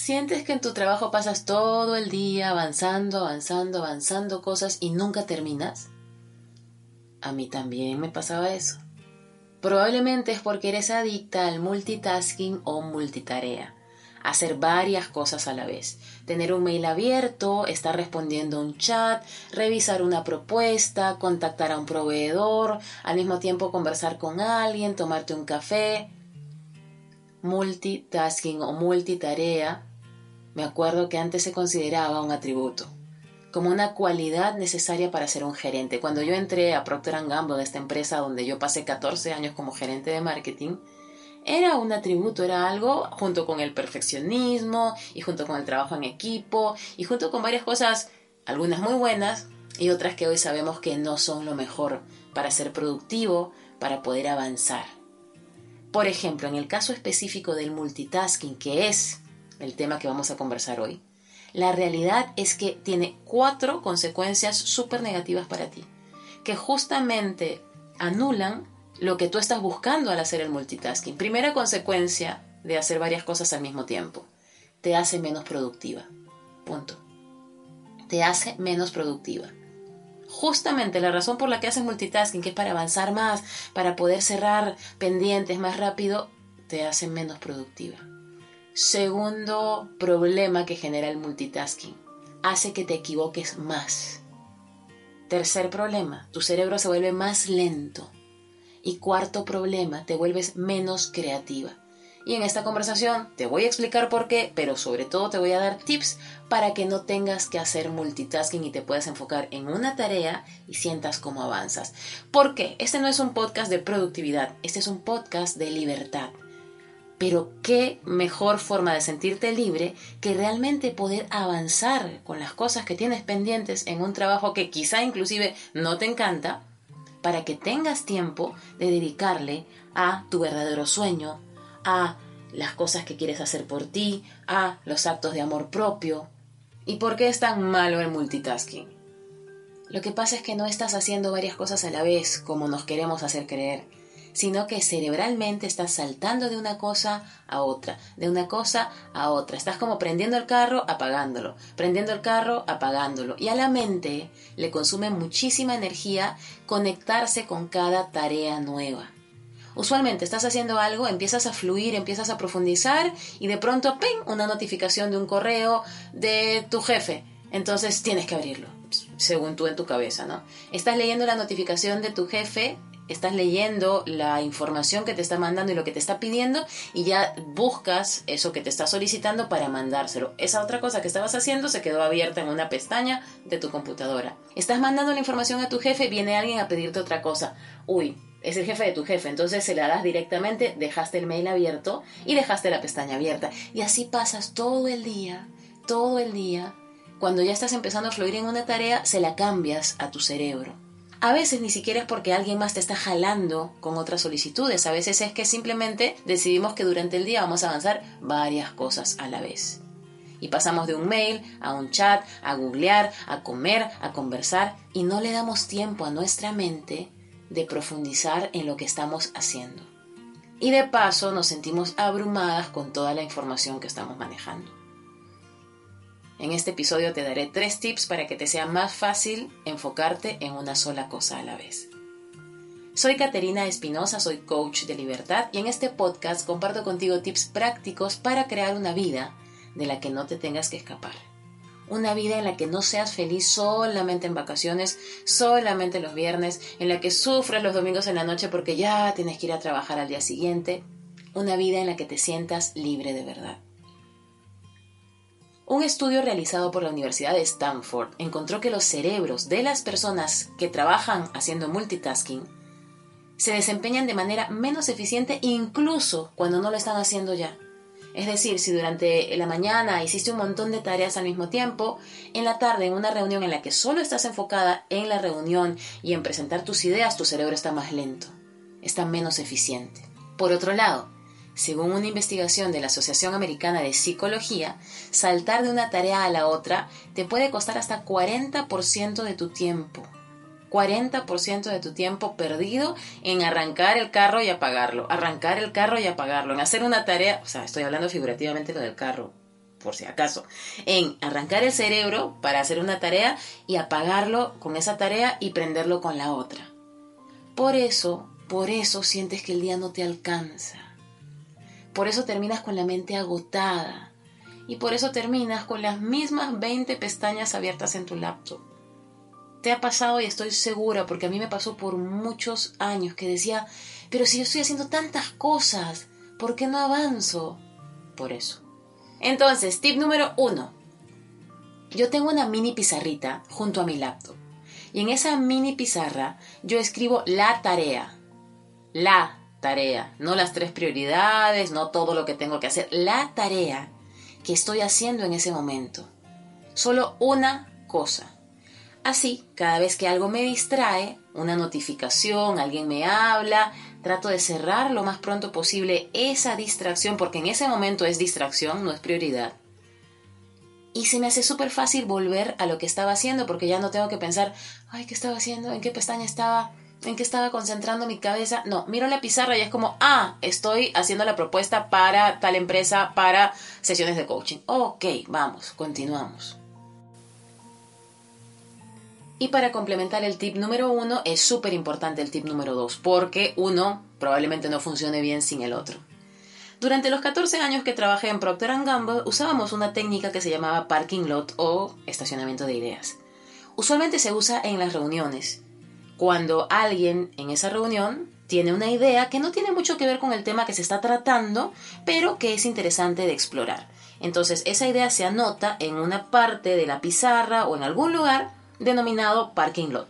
¿Sientes que en tu trabajo pasas todo el día avanzando, avanzando, avanzando cosas y nunca terminas? A mí también me pasaba eso. Probablemente es porque eres adicta al multitasking o multitarea. Hacer varias cosas a la vez. Tener un mail abierto, estar respondiendo a un chat, revisar una propuesta, contactar a un proveedor, al mismo tiempo conversar con alguien, tomarte un café. Multitasking o multitarea, me acuerdo que antes se consideraba un atributo como una cualidad necesaria para ser un gerente. Cuando yo entré a Procter Gamble, esta empresa donde yo pasé 14 años como gerente de marketing, era un atributo, era algo junto con el perfeccionismo y junto con el trabajo en equipo y junto con varias cosas, algunas muy buenas y otras que hoy sabemos que no son lo mejor para ser productivo, para poder avanzar. Por ejemplo, en el caso específico del multitasking, que es el tema que vamos a conversar hoy, la realidad es que tiene cuatro consecuencias súper negativas para ti, que justamente anulan lo que tú estás buscando al hacer el multitasking. Primera consecuencia de hacer varias cosas al mismo tiempo, te hace menos productiva. Punto. Te hace menos productiva. Justamente la razón por la que haces multitasking, que es para avanzar más, para poder cerrar pendientes más rápido, te hace menos productiva. Segundo problema que genera el multitasking, hace que te equivoques más. Tercer problema, tu cerebro se vuelve más lento. Y cuarto problema, te vuelves menos creativa. Y en esta conversación te voy a explicar por qué, pero sobre todo te voy a dar tips para que no tengas que hacer multitasking y te puedas enfocar en una tarea y sientas cómo avanzas. ¿Por qué? Este no es un podcast de productividad, este es un podcast de libertad. Pero qué mejor forma de sentirte libre que realmente poder avanzar con las cosas que tienes pendientes en un trabajo que quizá inclusive no te encanta, para que tengas tiempo de dedicarle a tu verdadero sueño, a las cosas que quieres hacer por ti, a los actos de amor propio. ¿Y por qué es tan malo el multitasking? Lo que pasa es que no estás haciendo varias cosas a la vez como nos queremos hacer creer sino que cerebralmente estás saltando de una cosa a otra, de una cosa a otra. Estás como prendiendo el carro, apagándolo, prendiendo el carro, apagándolo. Y a la mente le consume muchísima energía conectarse con cada tarea nueva. Usualmente estás haciendo algo, empiezas a fluir, empiezas a profundizar y de pronto, ¡ping!, una notificación de un correo de tu jefe. Entonces tienes que abrirlo, según tú en tu cabeza, ¿no? Estás leyendo la notificación de tu jefe estás leyendo la información que te está mandando y lo que te está pidiendo y ya buscas eso que te está solicitando para mandárselo. Esa otra cosa que estabas haciendo se quedó abierta en una pestaña de tu computadora. Estás mandando la información a tu jefe, viene alguien a pedirte otra cosa. Uy, es el jefe de tu jefe, entonces se la das directamente, dejaste el mail abierto y dejaste la pestaña abierta. Y así pasas todo el día, todo el día. Cuando ya estás empezando a fluir en una tarea, se la cambias a tu cerebro. A veces ni siquiera es porque alguien más te está jalando con otras solicitudes, a veces es que simplemente decidimos que durante el día vamos a avanzar varias cosas a la vez. Y pasamos de un mail a un chat, a googlear, a comer, a conversar y no le damos tiempo a nuestra mente de profundizar en lo que estamos haciendo. Y de paso nos sentimos abrumadas con toda la información que estamos manejando. En este episodio te daré tres tips para que te sea más fácil enfocarte en una sola cosa a la vez. Soy Caterina Espinosa, soy coach de libertad y en este podcast comparto contigo tips prácticos para crear una vida de la que no te tengas que escapar. Una vida en la que no seas feliz solamente en vacaciones, solamente los viernes, en la que sufras los domingos en la noche porque ya tienes que ir a trabajar al día siguiente. Una vida en la que te sientas libre de verdad. Un estudio realizado por la Universidad de Stanford encontró que los cerebros de las personas que trabajan haciendo multitasking se desempeñan de manera menos eficiente incluso cuando no lo están haciendo ya. Es decir, si durante la mañana hiciste un montón de tareas al mismo tiempo, en la tarde en una reunión en la que solo estás enfocada en la reunión y en presentar tus ideas, tu cerebro está más lento, está menos eficiente. Por otro lado, según una investigación de la Asociación Americana de Psicología, saltar de una tarea a la otra te puede costar hasta 40% de tu tiempo. 40% de tu tiempo perdido en arrancar el carro y apagarlo, arrancar el carro y apagarlo, en hacer una tarea, o sea, estoy hablando figurativamente lo del carro, por si acaso, en arrancar el cerebro para hacer una tarea y apagarlo con esa tarea y prenderlo con la otra. Por eso, por eso sientes que el día no te alcanza. Por eso terminas con la mente agotada. Y por eso terminas con las mismas 20 pestañas abiertas en tu laptop. Te ha pasado y estoy segura, porque a mí me pasó por muchos años, que decía, pero si yo estoy haciendo tantas cosas, ¿por qué no avanzo? Por eso. Entonces, tip número uno. Yo tengo una mini pizarrita junto a mi laptop. Y en esa mini pizarra yo escribo la tarea. La tarea. No las tres prioridades, no todo lo que tengo que hacer. La tarea que estoy haciendo en ese momento. Solo una cosa. Así, cada vez que algo me distrae, una notificación, alguien me habla, trato de cerrar lo más pronto posible esa distracción, porque en ese momento es distracción, no es prioridad. Y se me hace súper fácil volver a lo que estaba haciendo, porque ya no tengo que pensar, ay, ¿qué estaba haciendo? ¿En qué pestaña estaba? ¿En qué estaba concentrando mi cabeza? No, miro la pizarra y es como, ah, estoy haciendo la propuesta para tal empresa, para sesiones de coaching. Ok, vamos, continuamos. Y para complementar el tip número uno, es súper importante el tip número dos, porque uno probablemente no funcione bien sin el otro. Durante los 14 años que trabajé en Procter Gamble, usábamos una técnica que se llamaba parking lot o estacionamiento de ideas. Usualmente se usa en las reuniones, cuando alguien en esa reunión tiene una idea que no tiene mucho que ver con el tema que se está tratando, pero que es interesante de explorar. Entonces esa idea se anota en una parte de la pizarra o en algún lugar denominado parking lot.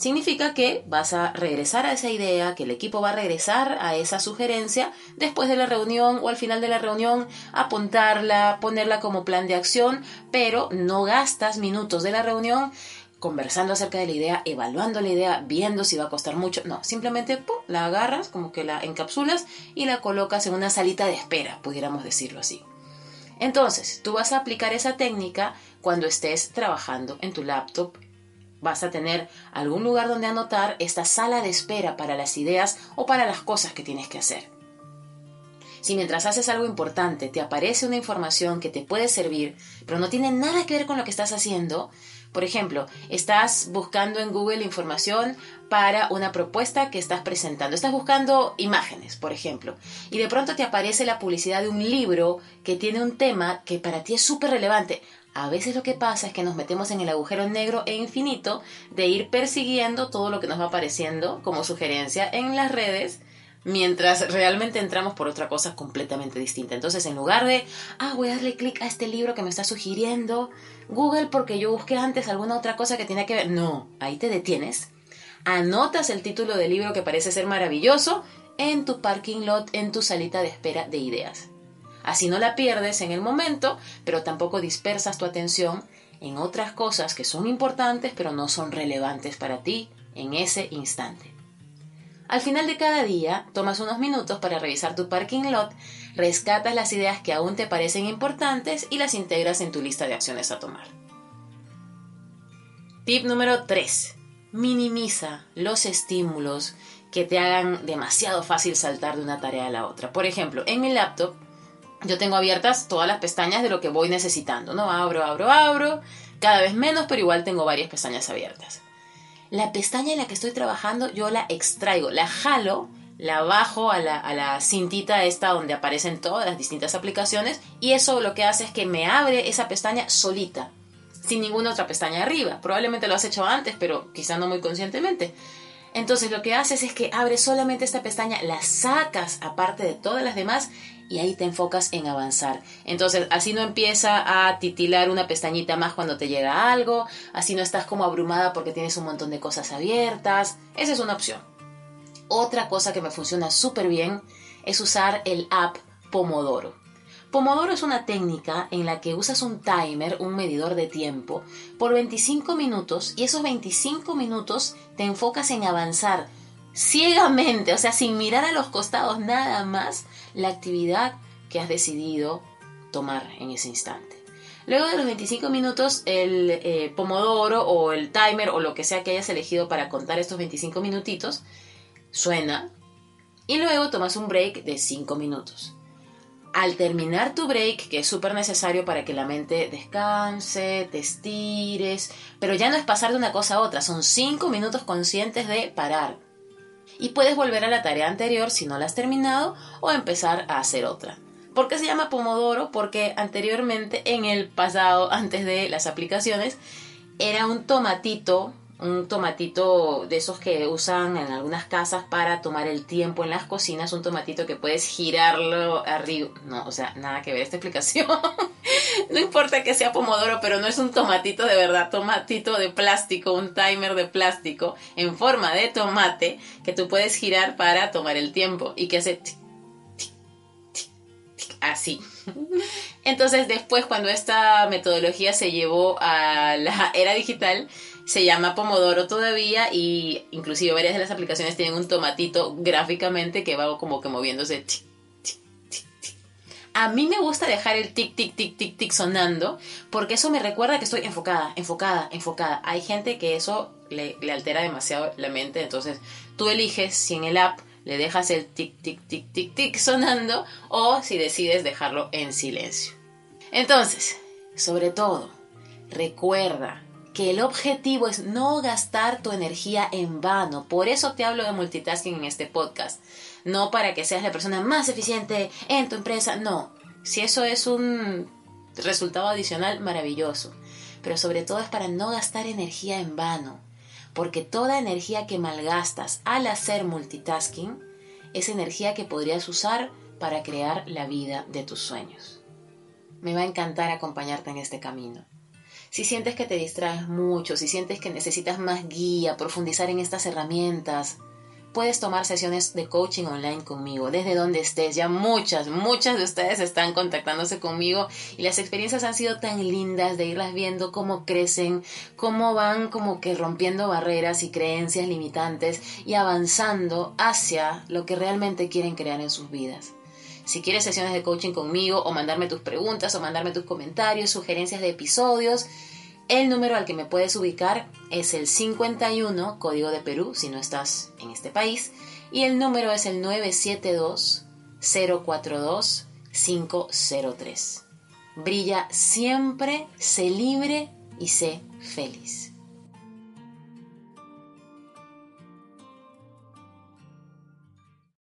Significa que vas a regresar a esa idea, que el equipo va a regresar a esa sugerencia después de la reunión o al final de la reunión, apuntarla, ponerla como plan de acción, pero no gastas minutos de la reunión conversando acerca de la idea, evaluando la idea, viendo si va a costar mucho. No, simplemente la agarras, como que la encapsulas y la colocas en una salita de espera, pudiéramos decirlo así. Entonces, tú vas a aplicar esa técnica cuando estés trabajando en tu laptop. Vas a tener algún lugar donde anotar esta sala de espera para las ideas o para las cosas que tienes que hacer. Si mientras haces algo importante te aparece una información que te puede servir, pero no tiene nada que ver con lo que estás haciendo, por ejemplo, estás buscando en Google información para una propuesta que estás presentando. Estás buscando imágenes, por ejemplo, y de pronto te aparece la publicidad de un libro que tiene un tema que para ti es súper relevante. A veces lo que pasa es que nos metemos en el agujero negro e infinito de ir persiguiendo todo lo que nos va apareciendo como sugerencia en las redes mientras realmente entramos por otra cosa completamente distinta. Entonces, en lugar de, ah, voy a darle clic a este libro que me está sugiriendo Google porque yo busqué antes alguna otra cosa que tiene que ver, no, ahí te detienes, anotas el título del libro que parece ser maravilloso en tu parking lot, en tu salita de espera de ideas. Así no la pierdes en el momento, pero tampoco dispersas tu atención en otras cosas que son importantes pero no son relevantes para ti en ese instante. Al final de cada día, tomas unos minutos para revisar tu parking lot, rescatas las ideas que aún te parecen importantes y las integras en tu lista de acciones a tomar. Tip número 3. Minimiza los estímulos que te hagan demasiado fácil saltar de una tarea a la otra. Por ejemplo, en mi laptop yo tengo abiertas todas las pestañas de lo que voy necesitando, ¿no? Abro, abro, abro, cada vez menos, pero igual tengo varias pestañas abiertas la pestaña en la que estoy trabajando yo la extraigo, la jalo, la bajo a la, a la cintita esta donde aparecen todas las distintas aplicaciones y eso lo que hace es que me abre esa pestaña solita, sin ninguna otra pestaña arriba. Probablemente lo has hecho antes, pero quizá no muy conscientemente. Entonces lo que haces es que abres solamente esta pestaña, la sacas aparte de todas las demás y ahí te enfocas en avanzar. Entonces, así no empieza a titilar una pestañita más cuando te llega algo, así no estás como abrumada porque tienes un montón de cosas abiertas. Esa es una opción. Otra cosa que me funciona súper bien es usar el app Pomodoro. Pomodoro es una técnica en la que usas un timer, un medidor de tiempo, por 25 minutos y esos 25 minutos te enfocas en avanzar ciegamente, o sea, sin mirar a los costados nada más, la actividad que has decidido tomar en ese instante. Luego de los 25 minutos, el eh, pomodoro o el timer o lo que sea que hayas elegido para contar estos 25 minutitos suena y luego tomas un break de 5 minutos. Al terminar tu break, que es súper necesario para que la mente descanse, te estires, pero ya no es pasar de una cosa a otra, son cinco minutos conscientes de parar. Y puedes volver a la tarea anterior si no la has terminado o empezar a hacer otra. ¿Por qué se llama Pomodoro? Porque anteriormente, en el pasado, antes de las aplicaciones, era un tomatito un tomatito de esos que usan en algunas casas para tomar el tiempo en las cocinas, un tomatito que puedes girarlo arriba. No, o sea, nada que ver esta explicación. no importa que sea pomodoro, pero no es un tomatito de verdad, tomatito de plástico, un timer de plástico en forma de tomate que tú puedes girar para tomar el tiempo y que hace así. Entonces después cuando esta metodología se llevó a la era digital, se llama Pomodoro todavía y inclusive varias de las aplicaciones tienen un tomatito gráficamente que va como que moviéndose. A mí me gusta dejar el tic, tic, tic, tic, tic sonando porque eso me recuerda que estoy enfocada, enfocada, enfocada. Hay gente que eso le, le altera demasiado la mente, entonces tú eliges si en el app le dejas el tic, tic, tic, tic, tic sonando o si decides dejarlo en silencio. Entonces, sobre todo, recuerda que el objetivo es no gastar tu energía en vano. Por eso te hablo de multitasking en este podcast. No para que seas la persona más eficiente en tu empresa, no. Si eso es un resultado adicional, maravilloso. Pero sobre todo es para no gastar energía en vano. Porque toda energía que malgastas al hacer multitasking es energía que podrías usar para crear la vida de tus sueños. Me va a encantar acompañarte en este camino. Si sientes que te distraes mucho, si sientes que necesitas más guía, profundizar en estas herramientas, puedes tomar sesiones de coaching online conmigo, desde donde estés. Ya muchas, muchas de ustedes están contactándose conmigo y las experiencias han sido tan lindas de irlas viendo cómo crecen, cómo van como que rompiendo barreras y creencias limitantes y avanzando hacia lo que realmente quieren crear en sus vidas. Si quieres sesiones de coaching conmigo o mandarme tus preguntas o mandarme tus comentarios, sugerencias de episodios, el número al que me puedes ubicar es el 51, código de Perú, si no estás en este país, y el número es el 972-042-503. Brilla siempre, sé libre y sé feliz.